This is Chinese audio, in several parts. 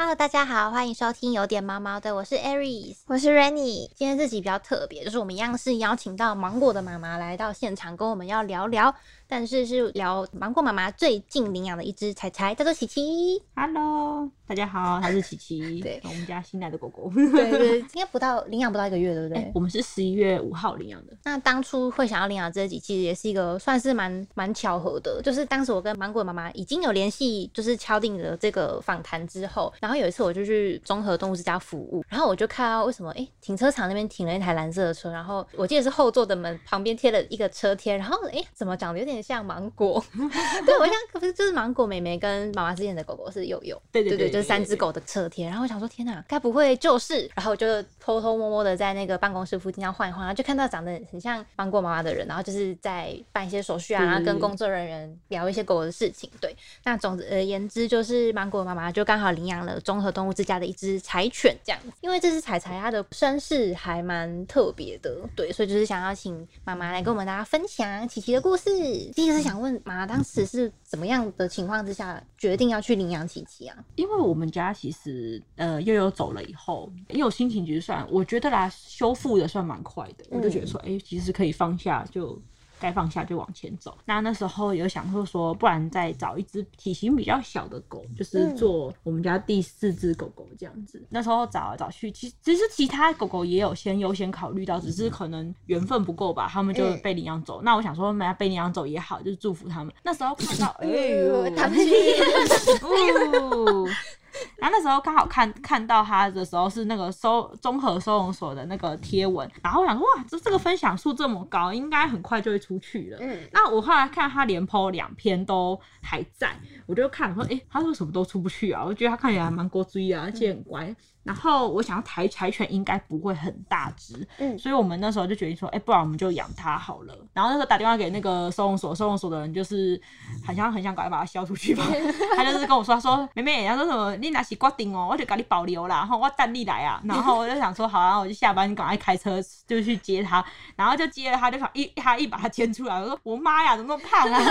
Hello，大家好，欢迎收听有点毛毛的，我是 Aries，我是 Rainy。今天这集比较特别，就是我们一样是邀请到芒果的妈妈来到现场，跟我们要聊聊，但是是聊芒果妈妈最近领养的一只柴柴，叫做琪琪。Hello，大家好，他是琪琪，对我们家新来的狗狗。对对，应该不到领养不到一个月，对不对？哎我们是十一月五号领养的。那当初会想要领养这几，其实也是一个算是蛮蛮巧合的。就是当时我跟芒果妈妈已经有联系，就是敲定了这个访谈之后，然后有一次我就去综合动物之家服务，然后我就看到为什么哎、诶停车场那边停了一台蓝色的车，然后我记得是后座的门旁边贴了一个车贴，然后哎、诶怎么长得有点像芒果？对，我想可不是就是芒果妹妹跟妈妈之间的狗狗是佑佑，对对对对就是三只狗的侧贴。然后我想说，天哪，该不会就是？然后我就偷偷摸摸的在那个办公室附近这样晃一晃，然后就看到长得很像芒果妈妈的人，然后就是在办一些手续啊，然后跟工作人员聊一些狗狗的事情。对，那总而言之，就是芒果妈妈就刚好领养了综合动物之家的一只柴犬，这样子。因为这只柴柴它的身世还蛮特别的，对，所以就是想要请妈妈来跟我们大家分享琪琪的故事。第一个是想问妈妈，当时是怎么样的情况之下决定要去领养琪琪啊？因为我们家其实呃悠悠走了以后，因为我心情其实算我觉得啦，修复的算蛮快的，我就觉得说，哎、其实可以放下就。该放下就往前走。那那时候有想说说，不然再找一只体型比较小的狗，就是做我们家第四只狗狗这样子。那时候找来找去，其实其实其他狗狗也有先优先考虑到，只是可能缘分不够吧，他们就嗯被领养走。那我想说，买被领养走也好，就是祝福他们。那时候看到，哎呦，他们是哦，然后那时候刚好看看到他的时候是那个收综合收容所的那个贴文，然后我想说哇，这这个分享数这么高，应该很快就会出去了。嗯，那我后来看他连 PO 两篇都还在，我就看说，诶，他为什么都出不去啊？我觉得他看起来还蛮过追啊，而且很乖。然后我想要柴柴犬应该不会很大只，嗯所以我们那时候就决定说，哎、不然我们就养它好了。然后那时候打电话给那个收容所，收容所的人就是很像很想赶快把它销出去吧，他就是跟我说，他说妹妹，他说什么你拿起挂顶哦，我就给你保留啦，然后我等你来啊。然后我就想说，好啊，我就下班赶快开车就去接它，然后就接了它，就想一他一把它牵出来，我说我妈呀，怎么那么胖啊？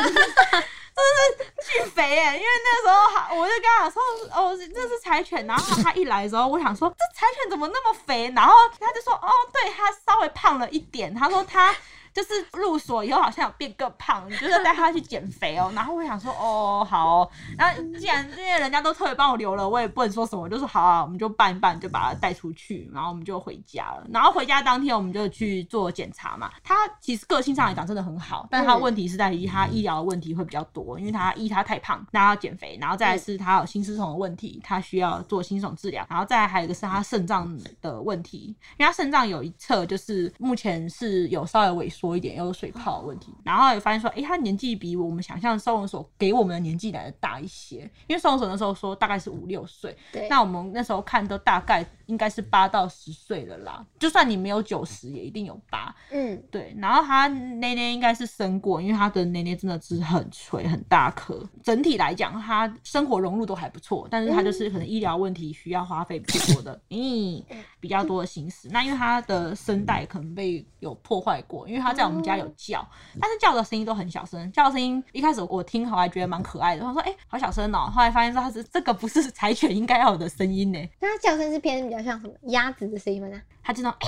巨肥哎、因为那时候我就跟他说，哦，这是柴犬。然后他一来的时候，我想说这柴犬怎么那么肥？然后他就说，哦，对，他稍微胖了一点。他说他就是入所以后好像有变更胖，你就是带他去减肥哦。然后我想说，哦，好哦然后既然这些人家都特别帮我留了，我也不能说什么，就说好啊，我们就办一办，就把他带出去，然后我们就回家了。然后回家当天我们就去做检查嘛。他其实个性上来讲真的很好，但他问题是在于他医疗的问题会比较多，因为他一他太胖，那他要减肥，然后再是他有心丝虫的问题，他需要做心虫治疗，然后再还有一个是他肾脏的问题，因为他肾脏有一侧就是目前是有稍微萎缩一点，有水泡的问题，然后也发现说，哎，他年纪比我们想象收容所给我们的年纪来的大一些，因为收容所那时候说大概是五六岁，对，那我们那时候看都大概应该是八到十岁了啦，就算你没有九十，也一定有八。嗯，对，然后他奶奶应该是生过，因为他的奶奶真的是很垂很大颗。整体来讲，他生活融入都还不错，但是他就是可能医疗问题需要花费比较多的，嗯，比较多的心思。那因为它的声带可能被有破坏过，因为它在我们家有叫，但是叫的声音都很小声，叫的声音一开始我听好还觉得蛮可爱的，我说哎、好小声哦，后来发现说它是这个不是 柴犬应该要有的声音呢，那它叫声是偏比较像什么鸭子的声音吗？它这种哎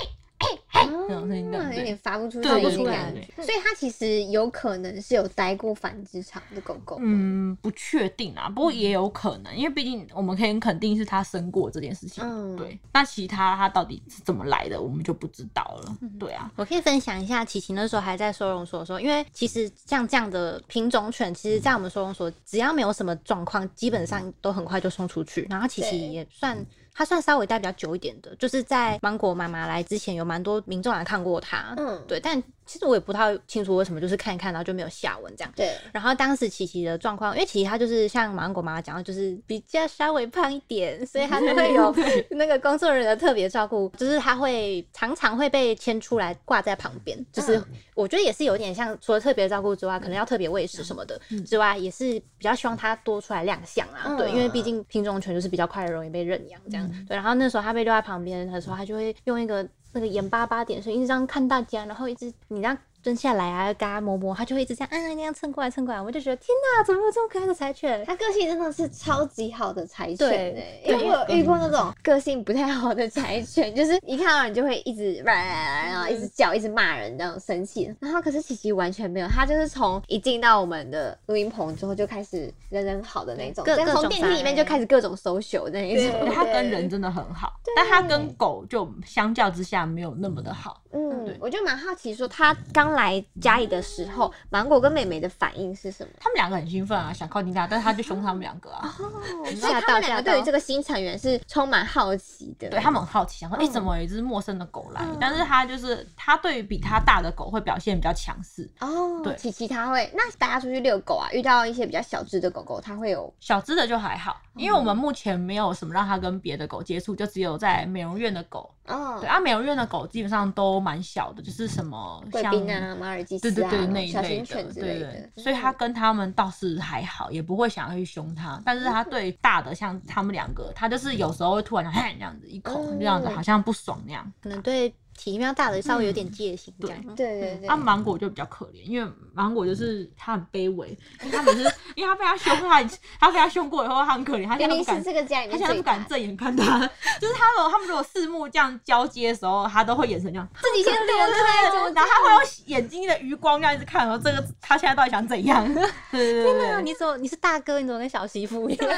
哦这种声音对有点发不出对声的感觉。所以它其实有可能是有待过繁殖场的狗狗。嗯，不确定啊，不过也有可能，因为毕竟我们可以很肯定是它生过这件事情。嗯对。那其他它到底是怎么来的，我们就不知道了。嗯对啊，我可以分享一下，琪琪那时候还在收容所的时候，因为其实像这样的品种犬，其实在我们收容所，只要没有什么状况，基本上都很快就送出去。然后琪对琪也算。它算稍微待比较久一点的，就是在芒果妈妈来之前，有蛮多民众来看过他。嗯，对，但其实我也不太清楚为什么，就是看一看，然后就没有下文这样。对，然后当时琪琪的状况，因为琪琪她就是像芒果妈妈讲的，就是比较稍微胖一点，所以她就会有 那个工作人员的特别照顾，就是她会常常会被牵出来挂在旁边，就是嗯我觉得也是有点像，除了特别照顾之外，可能要特别喂食什么的之外，也是比较希望她多出来亮相啊。嗯对，因为毕竟品种犬就是比较快容易被认养这样。对，然后那时候她被丢在旁边的时候，她就会用一个那个眼巴巴点，所以一直看大家，然后一直你这样蹲下来啊，跟它摸摸，它就会一直这样，嗯，那样蹭过来蹭过来，我就觉得天哪，怎么有这么可爱的柴犬？它个性真的是超级好的柴犬对欸因为我有遇过那种个性不太好的柴犬，就是一看到人就会一直然后一直叫，一直骂人，这样生气。然后可是琪琪完全没有，它就是从一进到我们的录音棚之后就开始人人好的那种，各从电梯里面就开始各种 social 那一种。它跟人真的很好，但它跟狗就相较之下没有那么的好。嗯对，我就蛮好奇，说它刚来家里的时候，芒果跟美美的反应是什么？他们两个很兴奋啊，想靠近他，但是他就凶他们两个啊。哦，所以吓他们两个对于这个新成员是充满好奇的。对他们很好奇，想说，哎、怎么有一只陌生的狗来？但是他就是他对于比他大的狗会表现比较强势，哦，对琪琪他会，那大家出去遛狗啊，遇到一些比较小只的狗狗，它会有小只的就还好，因为我们目前没有什么让它跟别的狗接触，就只有在美容院的狗。哦对，啊，美容院的狗基本上都蛮小的，就是什么贵像马尔济斯啊、对对对那一小类的，型犬之对类的嗯对，，所以他跟他们倒是还好，也不会想要去凶他。但是他对大的，像他们两个，他就是有时候会突然嘿这样子一口，嗯这样子好像不爽那样。可能对体量大的稍微有点戒心这样。嗯对对对，啊，芒果就比较可怜，因为芒果就是他很卑微，因为它每次因为他被他凶，它它被他凶过以后，他很可怜，他现在不敢这个家里他现在不敢正眼看他，就是他如果他们如果四目这样交接的时候，他都会眼神这样，自己先躲对对对，然后他会用眼睛的余光这样一直看，说这个他现在到底想怎样？对对对你怎么你是大哥，你怎么跟小媳妇一样？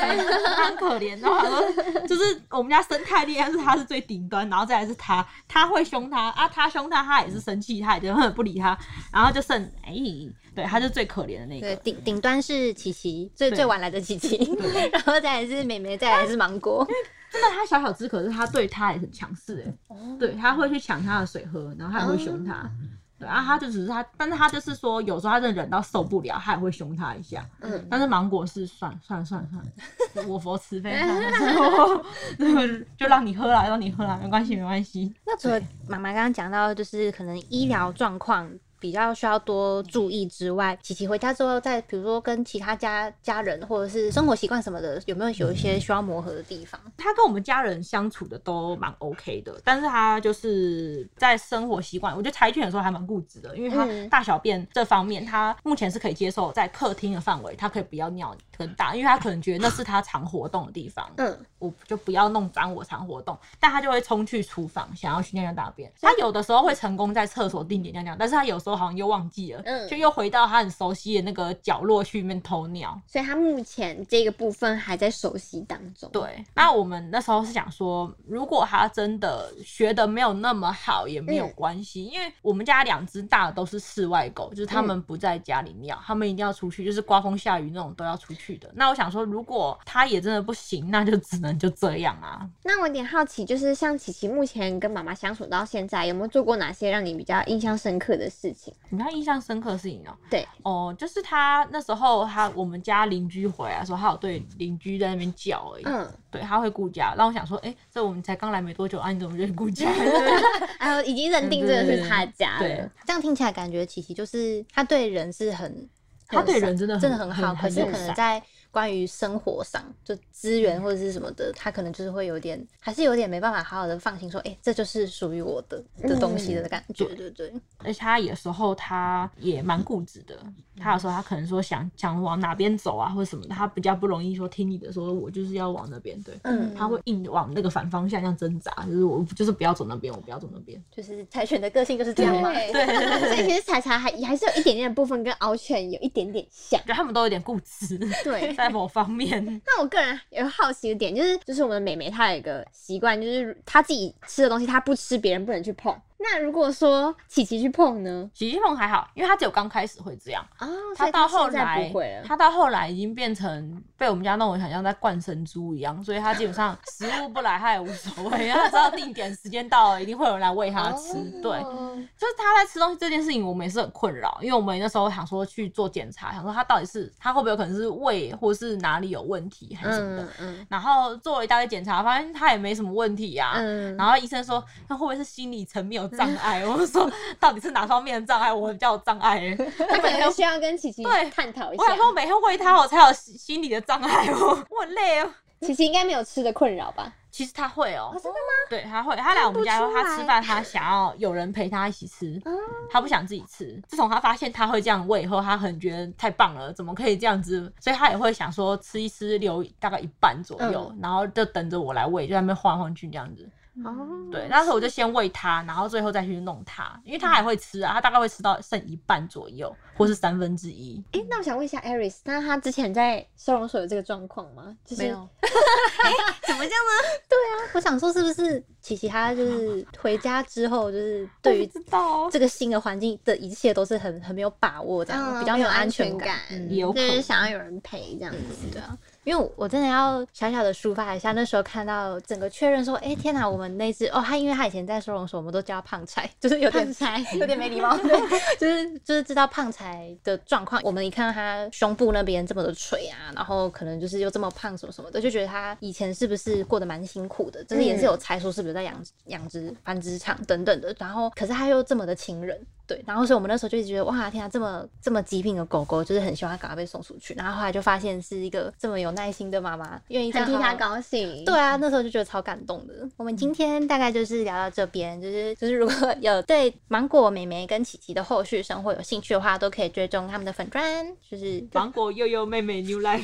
他很可怜。然后他说，就是我们家生态链是他是最顶端，然后再来是他，他会凶他啊，他凶他，他也是生气，他也根本不理他，然后就剩哎，对，他就最可怜的那个对，顶顶端是琪琪，最最晚来的琪琪，然后再来是妹妹，再来是芒果。真的，他小小只，可是他对他也很强势哎，对，他会去抢他的水喝，然后他也会凶他。对啊，他就只是他，但是他就是说，有时候他真的忍到受不了，他也会凶他一下。嗯，但是芒果是算了算了算了算了，我佛慈悲，就让你喝了，让你喝了，没关系没关系。那除了妈妈刚刚讲到，就是可能医疗状况比较需要多注意之外，琪琪回家之后，在比如说跟其他家家人或者是生活习惯什么的，有没有有一些需要磨合的地方？他跟我们家人相处的都蛮 OK 的，但是他就是在生活习惯，我觉得柴犬有时候还蛮固执的，因为他嗯大小便这方面，他目前是可以接受在客厅的范围，他可以不要尿很大，因为他可能觉得那是他常活动的地方，嗯，我就不要弄脏我常活动，但他就会冲去厨房想要去尿尿大便。他有的时候会成功在厕所定点尿尿，但是他有时候好像又忘记了，嗯就又回到他很熟悉的那个角落去里面偷鸟。所以他目前这个部分还在熟悉当中。，对，那我们那时候是想说，如果他真的学的没有那么好，也没有嗯关系，因为我们家两只大的都是室外狗，就是他们不在家里尿，他们一定要出去，就是刮风下雨那种都要出去的。那我想说，如果他也真的不行，那就只能就这样啊。那我有点好奇，就是像琪琪目前跟妈妈相处到现在，有没有做过哪些让你比较印象深刻的事情？你比较印象深刻的事情哦、对，哦，就是他那时候他我们家邻居回来的时候，他有对邻居在那边叫而已。嗯，对，他会顾家，让我想说，哎、这我们才刚来没多久啊，你怎么就顾家？然后已经认定这个是他的家了。对这样听起来感觉琪琪就是他对人是很，他对人真的很真的很好，很可是可能在关于生活上，就资源或者是什么的，他可能就是会有点，还是有点没办法好好的放心说，哎、这就是属于我的的东西的感觉，对对。而且他有时候他也蛮固执的，他有时候他可能说想想往哪边走啊，或者什么的，他比较不容易说听你的，说我就是要往那边，对，嗯他会硬往那个反方向这样挣扎，就是我就是不要走那边，我不要走那边。就是柴犬的个性就是这样嘛。对，所以其实柴柴还还是有一点点的部分跟獒犬有一点点像我。觉得他们都有点固执，对，在某方面。那我个人有好奇的点就是，就是我们的美眉她有一个习惯，就是她自己吃的东西她不吃，别人不能去碰。那如果说琪琪去碰呢？琪琪碰还好，因为他只有刚开始会这样，哦，所以他到后来。他到后来已经变成被我们家弄得很像在灌生猪一样，所以他基本上 食物不来他也无所谓，他知道定点时间到了，一定会有人来喂他吃。对，哦就是他在吃东西这件事情，我们也是很困扰，因为我们那时候想说去做检查，想说他到底是他会不会有可能是胃或是哪里有问题还是什么的。嗯嗯然后做了一大堆检查，发现他也没什么问题呀、嗯，然后医生说，他会不会是心理层面有障碍？我就说，到底是哪方面的障碍？我比较有障碍可能需要跟琪琪对探讨一下我想。说，每天喂它，我才有心心理的障碍哦，我很累哦。琪琪应该没有吃的困扰吧？其实他会哦、哦，真的吗？对，他会，他来我们家他吃饭他想要有人陪他一起吃，哦他不想自己吃。自从他发现他会这样喂以后，他很觉得太棒了，怎么可以这样子？所以他也会想说吃一吃，留大概一半左右，嗯然后就等着我来喂，就在那边晃来晃去这样子。哦，对，那时候我就先喂它，然后最后再去弄它，因为它还会吃啊，它大概会吃到剩一半左右，或是三分之一。哎，那我想问一下 Aris，那他之前在收容所有这个状况吗？就是没有。怎么这样呢？对啊我想说，是不是琪琪他就是回家之后，就是对于这个新的环境的一切都是很很没有把握，这样、比较没有安全感。嗯也有就是想要有人陪这样子。对啊，因为我真的要小小的抒发一下，那时候看到整个确认说，哎、天哪，我们那只哦，他因为他以前在收容所，我们都叫他胖柴，就是有点胖柴 有点没礼貌，对，就是就是知道胖柴的状况，我们一看到他胸部那边这么的垂啊，然后可能就是又这么胖什么什么的，就觉得他以前是不是过得蛮辛苦的，就是也是有猜说是不是在养养殖繁殖场等等的，然后可是他又这么的亲人。对，然后所以我们那时候就一直觉得哇天啊，这么这么极品的狗狗，就是很希望它赶快被送出去。然后后来就发现是一个这么有耐心的妈妈，愿意这很替他样好好高兴。对啊，那时候就觉得超感动的。我们今天大概就是聊到这边，就是就是如果有对芒果妹妹跟琪琪的后续生活有兴趣的话，都可以追踪他们的粉砖，就是芒果悠悠妹妹 New Life，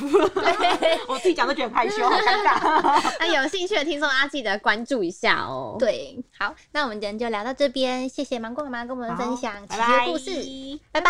我自己讲都觉得很害羞，好尴尬。那有兴趣的听众啊，记得关注一下哦。对。好，那我们今天就聊到这边，谢谢芒果妈妈跟我们分享讲奇遇故事，拜拜。